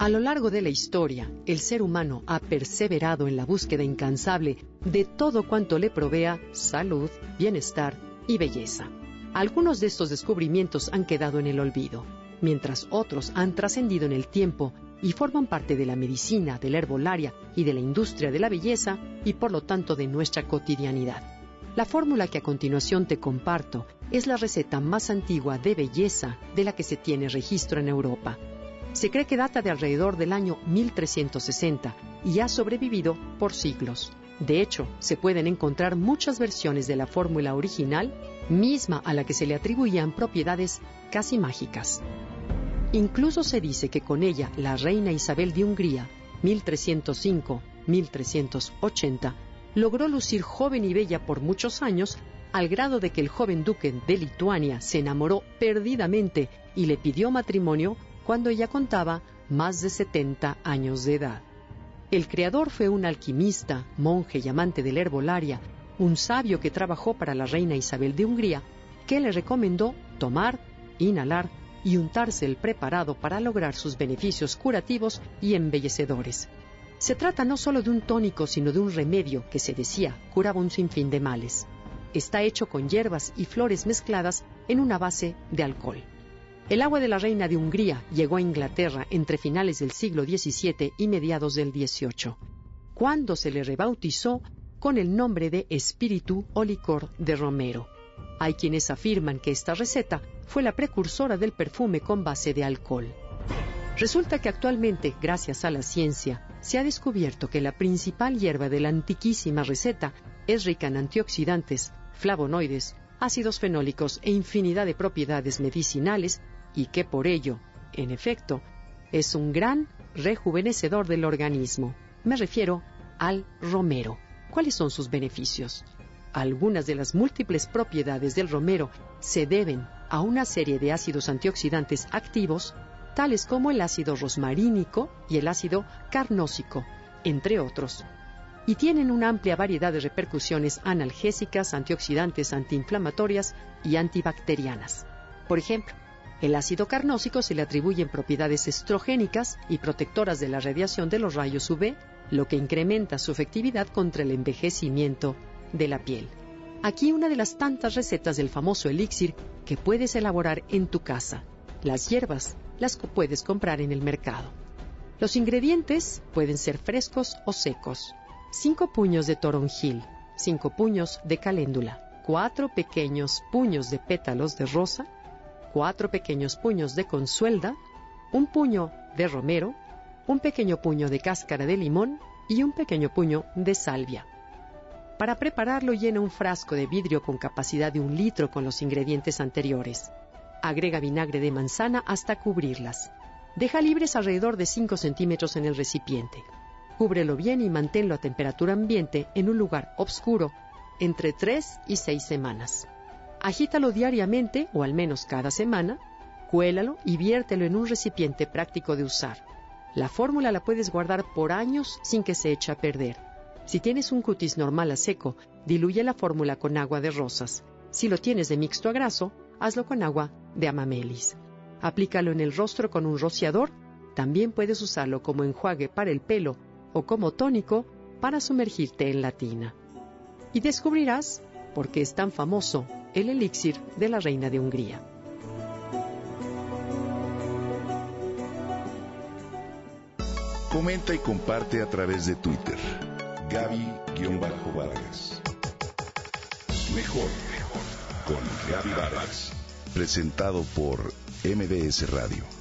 A lo largo de la historia, el ser humano ha perseverado en la búsqueda incansable de todo cuanto le provea salud, bienestar y belleza. Algunos de estos descubrimientos han quedado en el olvido, mientras otros han trascendido en el tiempo y forman parte de la medicina, de la herbolaria y de la industria de la belleza y por lo tanto de nuestra cotidianidad. La fórmula que a continuación te comparto es la receta más antigua de belleza de la que se tiene registro en Europa se cree que data de alrededor del año 1360 y ha sobrevivido por siglos. De hecho, se pueden encontrar muchas versiones de la fórmula original, misma a la que se le atribuían propiedades casi mágicas. Incluso se dice que con ella la reina Isabel de Hungría, 1305-1380, logró lucir joven y bella por muchos años, al grado de que el joven duque de Lituania se enamoró perdidamente y le pidió matrimonio cuando ella contaba más de 70 años de edad. El creador fue un alquimista, monje y amante de la herbolaria, un sabio que trabajó para la reina Isabel de Hungría, que le recomendó tomar, inhalar y untarse el preparado para lograr sus beneficios curativos y embellecedores. Se trata no solo de un tónico, sino de un remedio que se decía curaba un sinfín de males. Está hecho con hierbas y flores mezcladas en una base de alcohol. El agua de la reina de Hungría llegó a Inglaterra entre finales del siglo XVII y mediados del XVIII, cuando se le rebautizó con el nombre de espíritu o licor de romero. Hay quienes afirman que esta receta fue la precursora del perfume con base de alcohol. Resulta que actualmente, gracias a la ciencia, se ha descubierto que la principal hierba de la antiquísima receta es rica en antioxidantes, flavonoides, ácidos fenólicos e infinidad de propiedades medicinales y que por ello, en efecto, es un gran rejuvenecedor del organismo. Me refiero al romero. ¿Cuáles son sus beneficios? Algunas de las múltiples propiedades del romero se deben a una serie de ácidos antioxidantes activos, tales como el ácido rosmarínico y el ácido carnósico, entre otros, y tienen una amplia variedad de repercusiones analgésicas, antioxidantes, antiinflamatorias y antibacterianas. Por ejemplo, el ácido carnósico se le atribuyen propiedades estrogénicas y protectoras de la radiación de los rayos UV, lo que incrementa su efectividad contra el envejecimiento de la piel. Aquí una de las tantas recetas del famoso elixir que puedes elaborar en tu casa. Las hierbas las puedes comprar en el mercado. Los ingredientes pueden ser frescos o secos. 5 puños de toronjil, 5 puños de caléndula, 4 pequeños puños de pétalos de rosa, cuatro pequeños puños de consuelda, un puño de romero, un pequeño puño de cáscara de limón y un pequeño puño de salvia. Para prepararlo llena un frasco de vidrio con capacidad de un litro con los ingredientes anteriores. Agrega vinagre de manzana hasta cubrirlas. Deja libres alrededor de 5 centímetros en el recipiente. Cúbrelo bien y manténlo a temperatura ambiente en un lugar oscuro entre 3 y 6 semanas. Agítalo diariamente o al menos cada semana, cuélalo y viértelo en un recipiente práctico de usar. La fórmula la puedes guardar por años sin que se eche a perder. Si tienes un cutis normal a seco, diluye la fórmula con agua de rosas. Si lo tienes de mixto a graso, hazlo con agua de amamelis. Aplícalo en el rostro con un rociador. También puedes usarlo como enjuague para el pelo o como tónico para sumergirte en la tina. Y descubrirás por qué es tan famoso el elixir de la reina de Hungría. Comenta y comparte a través de Twitter. Gaby-Vargas. Mejor, mejor. Con Gaby Vargas. Presentado por MBS Radio.